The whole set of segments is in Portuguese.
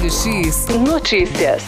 Raio X Notícias.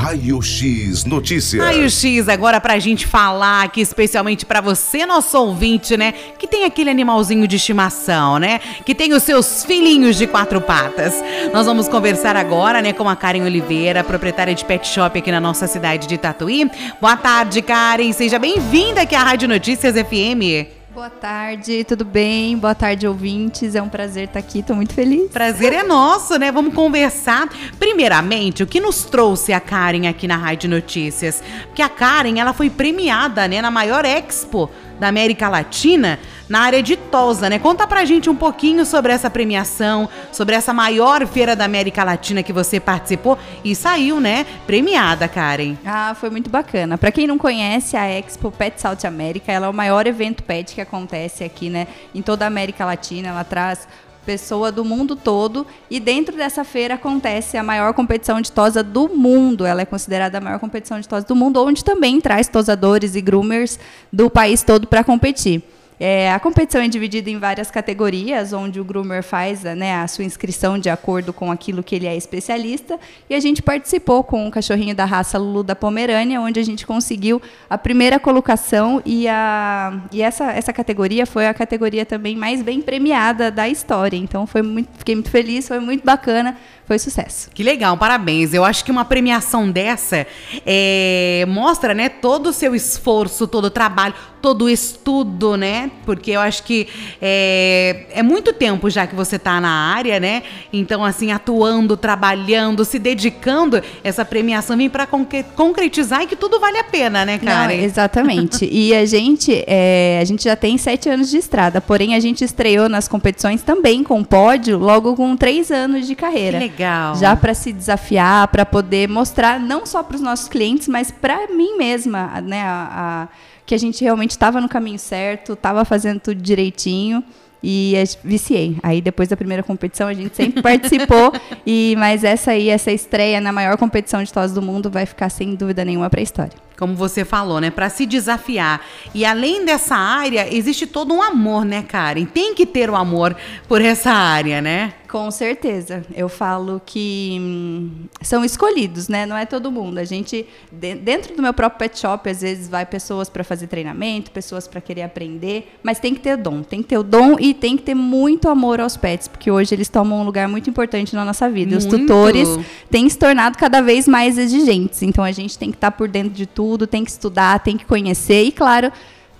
Raio X Notícias. Raio X agora pra gente falar aqui especialmente para você, nosso ouvinte, né, que tem aquele animalzinho de estimação, né, que tem os seus filhinhos de quatro patas. Nós vamos conversar agora, né, com a Karen Oliveira, proprietária de pet shop aqui na nossa cidade de Tatuí. Boa tarde, Karen. Seja bem-vinda aqui à Rádio Notícias FM. Boa tarde, tudo bem? Boa tarde, ouvintes. É um prazer estar aqui, estou muito feliz. Prazer é nosso, né? Vamos conversar. Primeiramente, o que nos trouxe a Karen aqui na Rádio Notícias? Porque a Karen, ela foi premiada, né, na maior expo da América Latina na área de Tosa, né? Conta pra gente um pouquinho sobre essa premiação, sobre essa maior feira da América Latina que você participou e saiu, né? Premiada, Karen. Ah, foi muito bacana. Para quem não conhece, a Expo Pet South America, ela é o maior evento pet que acontece aqui, né? Em toda a América Latina, ela traz pessoa do mundo todo e dentro dessa feira acontece a maior competição de tosa do mundo. Ela é considerada a maior competição de tosa do mundo, onde também traz tosadores e groomers do país todo para competir. É, a competição é dividida em várias categorias, onde o groomer faz né, a sua inscrição de acordo com aquilo que ele é especialista. E a gente participou com um cachorrinho da raça Lulu da Pomerânia, onde a gente conseguiu a primeira colocação. E, a, e essa, essa categoria foi a categoria também mais bem premiada da história. Então foi muito, fiquei muito feliz, foi muito bacana foi sucesso. Que legal, parabéns. Eu acho que uma premiação dessa é, mostra, né, todo o seu esforço, todo o trabalho, todo o estudo, né? Porque eu acho que é, é muito tempo já que você está na área, né? Então, assim, atuando, trabalhando, se dedicando, essa premiação vem para concretizar e que tudo vale a pena, né, cara? exatamente. e a gente, é, a gente já tem sete anos de estrada, porém a gente estreou nas competições também com pódio logo com três anos de carreira. Que legal. Já para se desafiar, para poder mostrar não só para os nossos clientes, mas para mim mesma, né? A, a, que a gente realmente estava no caminho certo, estava fazendo tudo direitinho e viciei. Aí depois da primeira competição a gente sempre participou e mas essa aí, essa estreia na maior competição de tosse do mundo vai ficar sem dúvida nenhuma para a história. Como você falou, né, para se desafiar. E além dessa área, existe todo um amor, né, Karen? Tem que ter o um amor por essa área, né? Com certeza. Eu falo que hum, são escolhidos, né? Não é todo mundo. A gente, de, dentro do meu próprio pet shop, às vezes vai pessoas para fazer treinamento, pessoas para querer aprender, mas tem que ter dom. Tem que ter o dom e tem que ter muito amor aos pets, porque hoje eles tomam um lugar muito importante na nossa vida. Muito. Os tutores têm se tornado cada vez mais exigentes. Então a gente tem que estar tá por dentro de tudo, tem que estudar, tem que conhecer e, claro,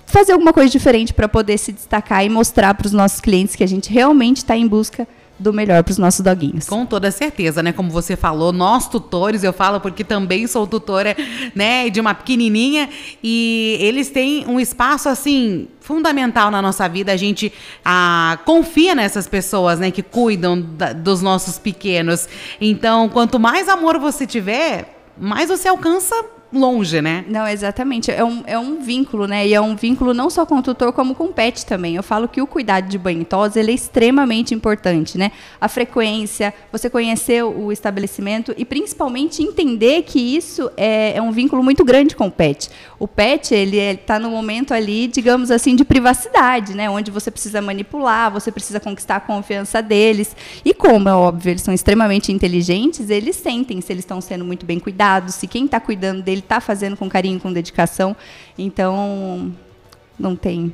fazer alguma coisa diferente para poder se destacar e mostrar para os nossos clientes que a gente realmente está em busca do melhor para os nossos doguinhos. Com toda certeza, né? Como você falou, nós tutores, eu falo porque também sou tutora, né, de uma pequenininha e eles têm um espaço assim fundamental na nossa vida. A gente ah, confia nessas pessoas, né, que cuidam da, dos nossos pequenos. Então, quanto mais amor você tiver, mais você alcança longe, né? Não, exatamente. É um, é um vínculo, né? E é um vínculo não só com o tutor, como com o pet também. Eu falo que o cuidado de banho e tosa, ele é extremamente importante, né? A frequência, você conhecer o estabelecimento e principalmente entender que isso é, é um vínculo muito grande com o pet. O pet, ele está no momento ali, digamos assim, de privacidade, né? Onde você precisa manipular, você precisa conquistar a confiança deles. E como é óbvio, eles são extremamente inteligentes, eles sentem se eles estão sendo muito bem cuidados, se quem está cuidando dele está fazendo com carinho, com dedicação. Então, não tem.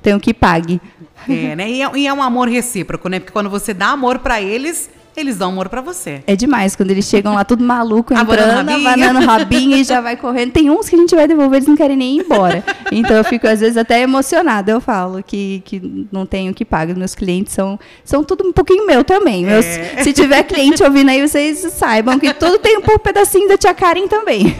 Tem o que pague. É, né? E é, e é um amor recíproco, né? Porque quando você dá amor para eles, eles dão amor para você. É demais, quando eles chegam lá tudo maluco, entrando, abanando rabinho e já vai correndo. Tem uns que a gente vai devolver, eles não querem nem ir embora. Então eu fico às vezes até emocionada. Eu falo que, que não tenho que pagar. Meus clientes são, são tudo um pouquinho meu também. Meus, é. Se tiver cliente ouvindo aí, vocês saibam que tudo tem um pedacinho da tia Karen também.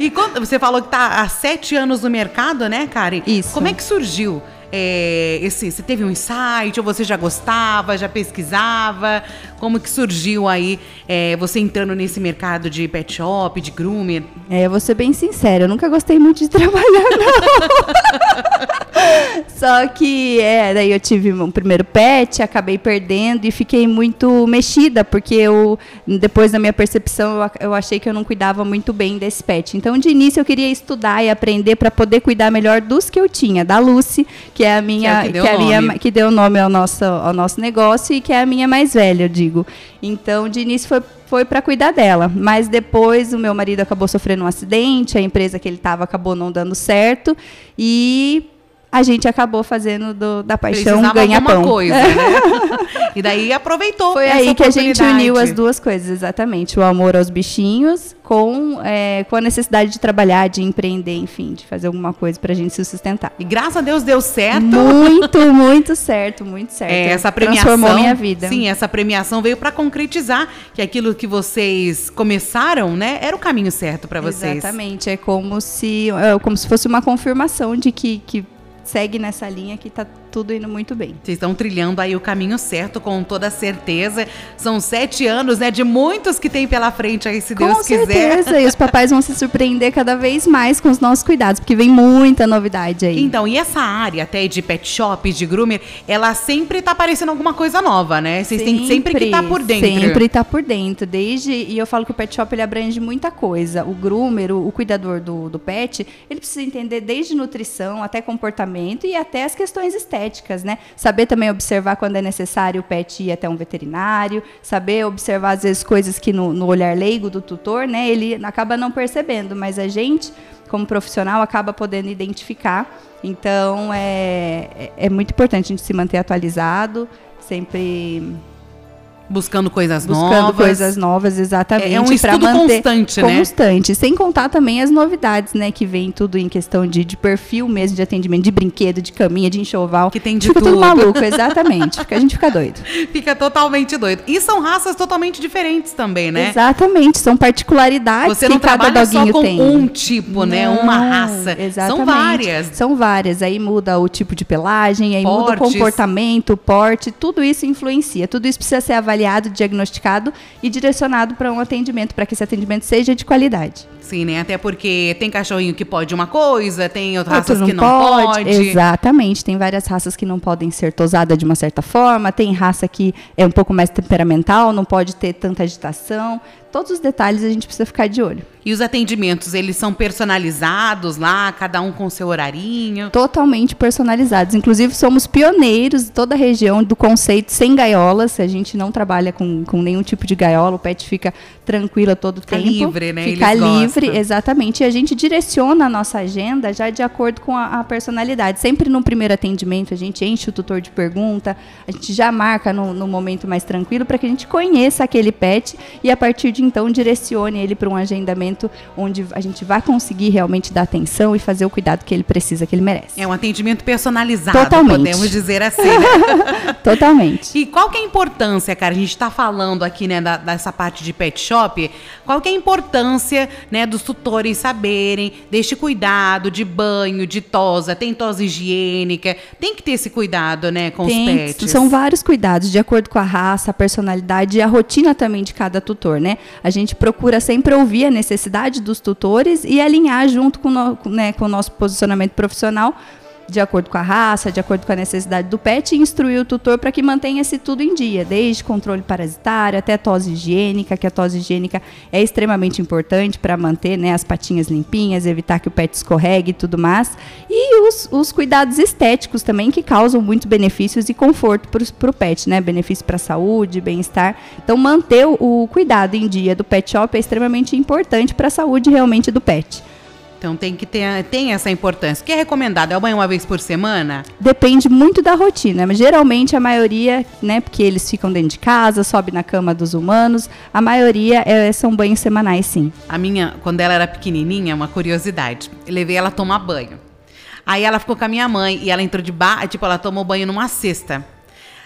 E quando, você falou que está há sete anos no mercado, né, Karen? Isso. Como é que surgiu? É, esse, você teve um insight ou você já gostava, já pesquisava? Como que surgiu aí é, você entrando nesse mercado de pet shop, de groomer? É, eu vou ser bem sincera, eu nunca gostei muito de trabalhar, não. Só que, é, daí eu tive um primeiro pet, acabei perdendo e fiquei muito mexida, porque eu, depois da minha percepção, eu, eu achei que eu não cuidava muito bem desse pet. Então, de início, eu queria estudar e aprender para poder cuidar melhor dos que eu tinha, da Lucy, que que é a minha, Que é que deu que é a minha, nome. que deu nome ao nosso, ao nosso negócio e que é a minha mais velha, eu digo. Então, de início foi, foi para cuidar dela, mas depois o meu marido acabou sofrendo um acidente, a empresa que ele estava acabou não dando certo e a gente acabou fazendo do- da paixão Precisava ganha alguma pão. coisa, né? e daí aproveitou Foi aí que a gente uniu as duas coisas, exatamente. O amor aos bichinhos com, é, com a necessidade de trabalhar, de empreender, enfim, de fazer alguma coisa para a gente se sustentar. E graças a Deus deu certo. Muito, muito certo, muito certo. É, essa premiação. Transformou minha vida. Sim, essa premiação veio para concretizar que aquilo que vocês começaram, né, era o caminho certo para vocês. Exatamente. É como se, é como se fosse uma confirmação de que, que segue nessa linha que tá tudo indo muito bem. Vocês estão trilhando aí o caminho certo, com toda certeza. São sete anos, né? De muitos que tem pela frente aí, se Deus Com quiser. certeza. E os papais vão se surpreender cada vez mais com os nossos cuidados, porque vem muita novidade aí. Então, e essa área até de pet shop, de groomer, ela sempre tá aparecendo alguma coisa nova, né? Vocês têm sempre que estar por dentro. Sempre estar por dentro. Desde, e eu falo que o pet shop ele abrange muita coisa. O groomer, o, o cuidador do, do pet, ele precisa entender desde nutrição até comportamento e até as questões estéticas, né? Saber também observar quando é necessário o pet ir até um veterinário, saber observar às vezes coisas que no, no olhar leigo do tutor, né? Ele acaba não percebendo, mas a gente como profissional acaba podendo identificar. Então é, é, é muito importante a gente se manter atualizado, sempre Buscando coisas buscando novas. coisas novas, exatamente. É um pra estudo constante, né? Constante. Sem contar também as novidades, né? Que vem tudo em questão de, de perfil mesmo, de atendimento, de brinquedo, de caminha, de enxoval. Que tem de fica tudo. tudo maluco, exatamente. Fica- a gente fica doido. Fica totalmente doido. E são raças totalmente diferentes também, né? Exatamente. São particularidades Você não que cada trabalha só com tem. um tipo, né? Uma Não, raça. Exatamente. São várias. São várias. Aí muda o tipo de pelagem, aí muda o comportamento, o porte, tudo isso influencia. Tudo isso precisa ser avaliado, diagnosticado e direcionado para um atendimento, para que esse atendimento seja de qualidade. Sim, né? Até porque tem cachorrinho que pode uma coisa, tem outras Outro raças que não pode. Exatamente. Tem várias raças que não podem ser tosadas de uma certa forma, tem raça que é um pouco mais temperamental, não pode ter tanta agitação. Todos os detalhes a gente precisa ficar de olho. E os atendimentos, eles são personalizados lá, cada um com seu horarinho. totalmente personalizados. Inclusive, somos pioneiros em toda a região do conceito sem gaiolas. A gente não trabalha com, com nenhum tipo de gaiola, o pet fica tranquilo a todo Fica tempo. livre, né? Fica Eles livre, gostam. exatamente. E a gente direciona a nossa agenda já de acordo com a, a personalidade. Sempre no primeiro atendimento, a gente enche o tutor de pergunta, a gente já marca no, no momento mais tranquilo para que a gente conheça aquele pet e a partir de então direcione ele para um agendamento onde a gente vai conseguir realmente dar atenção e fazer o cuidado que ele precisa, que ele merece. É um atendimento personalizado, Totalmente. podemos dizer assim. né? Totalmente. E qual que é a importância, cara? A gente está falando aqui, né, da- dessa parte de pet shop. Qual que é a importância, né, dos tutores saberem deste cuidado de banho, de tosa, tem tosa higiênica, tem que ter esse cuidado, né, com Tem, os pets. São vários cuidados, de acordo com a raça, a personalidade e a rotina também de cada tutor, né? A gente procura sempre ouvir a necessidade dos tutores e alinhar junto com, o no- né, com o nosso posicionamento profissional, de acordo com a raça, de acordo com a necessidade do pet, e instruir o tutor para que mantenha-se tudo em dia, desde controle parasitário até tosse higiênica, que a tosse higiênica é extremamente importante para manter né, as patinhas limpinhas, evitar que o pet escorregue e tudo mais. E os, os cuidados estéticos também, que causam muitos benefícios e conforto para o pet, né? Benefício para a saúde, bem-estar. Então, manter o, cuidado em dia do pet shop é extremamente importante para a saúde realmente do pet. Então tem que ter tem essa importância. O que é recomendado? É o banho uma vez por semana? Depende muito da rotina, mas geralmente a maioria, né, porque eles ficam dentro de casa, sobe na cama dos humanos, a maioria é- são banhos semanais, sim. A minha, quando ela era pequenininha, uma curiosidade. Eu levei ela a tomar banho. Aí ela ficou com a minha mãe e ela entrou de ba... tipo, ela tomou banho numa cesta.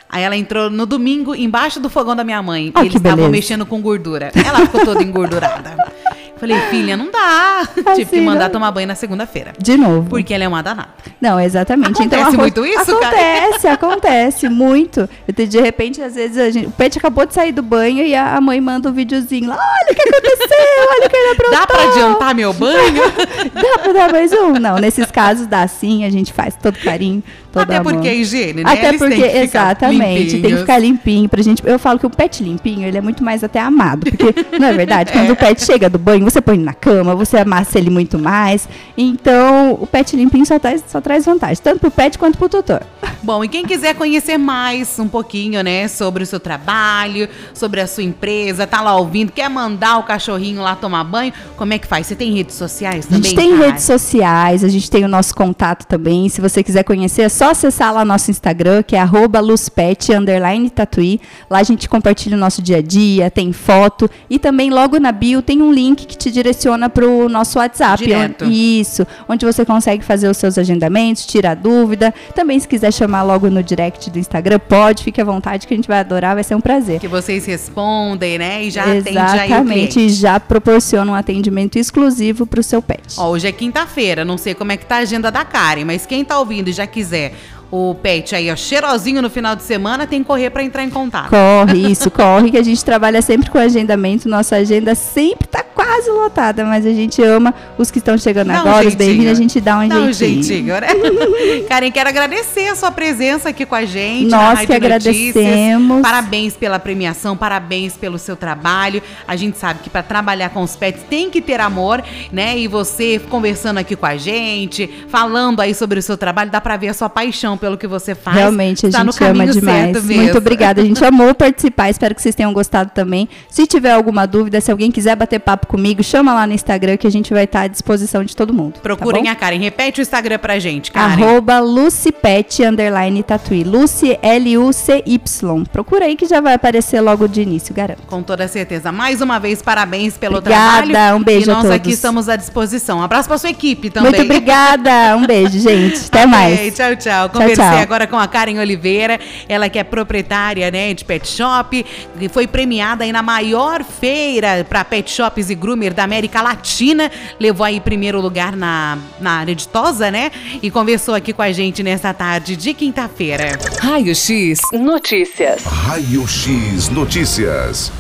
Aí ela entrou no domingo embaixo do fogão da minha mãe. E eles estavam mexendo com gordura. Ela ficou toda engordurada. Falei, filha, não dá. Tive que Assim, mandar não- tomar banho na segunda-feira. De novo. Porque ela é uma danada. Não, exatamente. então, Acontece ro- muito isso, cara? Acontece, acontece muito. De repente, às vezes, a gente- o pet acabou de sair do banho e a mãe manda um videozinho lá. Olha o que aconteceu, olha o que ele aprontou. Dá pra adiantar meu banho? Dá pra dar mais um? Não, nesses casos dá sim, a gente faz todo carinho, toda Até amor. porque é higiene, né? Até Eles porque, exatamente, tem que ficar limpinho pra gente. Eu falo que o pet limpinho, ele é muito mais até amado. Porque, não é verdade? Quando o pet chega do banho, você põe na cama, você amassa ele muito mais. Então, o pet limpinho só traz, só traz vantagem, tanto pro pet quanto pro tutor. Bom, e quem quiser conhecer mais um pouquinho, né, sobre o seu trabalho, sobre a sua empresa, tá lá ouvindo, quer mandar o cachorrinho lá tomar banho, como é que faz? Você tem redes sociais também? A gente tem redes sociais, a gente tem o nosso contato também. Se você quiser conhecer, é só acessar lá nosso Instagram, que é luzpet. Lá a gente compartilha o nosso dia a dia, tem foto e também logo na bio tem um link que te direciona para o nosso WhatsApp. Direto. Isso, onde você consegue fazer os seus agendamentos, tirar dúvida. Também se quiser chamar logo no direct do Instagram, pode, fique à vontade que a gente vai adorar, vai ser um prazer. Que vocês respondem, né? E já Exatamente, e já proporciona um atendimento exclusivo para o seu pet. Ó, hoje é quinta-feira, não sei como é que tá a agenda da Karen, mas quem tá ouvindo e já quiser o pet aí, ó, cheirosinho no final de semana, tem que correr para entrar em contato. Corre, isso, corre, que a gente trabalha sempre com agendamento. Nossa agenda sempre tá quase lotada, mas a gente ama os que estão chegando dá agora, um os bem-vindos, a gente dá um dá jeitinho. Um jeitinho, né? Karen, quero agradecer a sua presença aqui com a gente. Nós que agradecemos. Notícias. Parabéns pela premiação, parabéns pelo seu trabalho. A gente sabe que para trabalhar com os pets tem que ter amor, né? E você conversando aqui com a gente, falando aí sobre o seu trabalho, dá para ver a sua paixão pelo que você faz. Realmente, a tá gente ama demais. Muito obrigada. A gente amou participar. Espero que vocês tenham gostado também. Se tiver alguma dúvida, se alguém quiser bater papo comigo, chama lá no Instagram que a gente vai estar à disposição de todo mundo. Tá Procurem tá a Karen. Repete o Instagram pra gente, Karen. Arroba Lucipet, underline Tatuí. Lucy, L-U-C-Y. Procura aí que já vai aparecer logo de início, garanto. Com toda certeza. Mais uma vez, parabéns pelo obrigada, trabalho. um beijo E nós aqui estamos à disposição. Um abraço pra sua equipe também. Muito obrigada. Um beijo, gente. Até mais. Tchau, tchau. Conversei tchau, tchau. agora com a Karen Oliveira, ela que é proprietária né, de pet shop, e foi premiada aí na maior feira para pet shops e groomer da América Latina, levou aí primeiro lugar na, na área de Tosa, né? E conversou aqui com a gente nessa tarde de quinta-feira. Raio X Notícias. Raio X Notícias.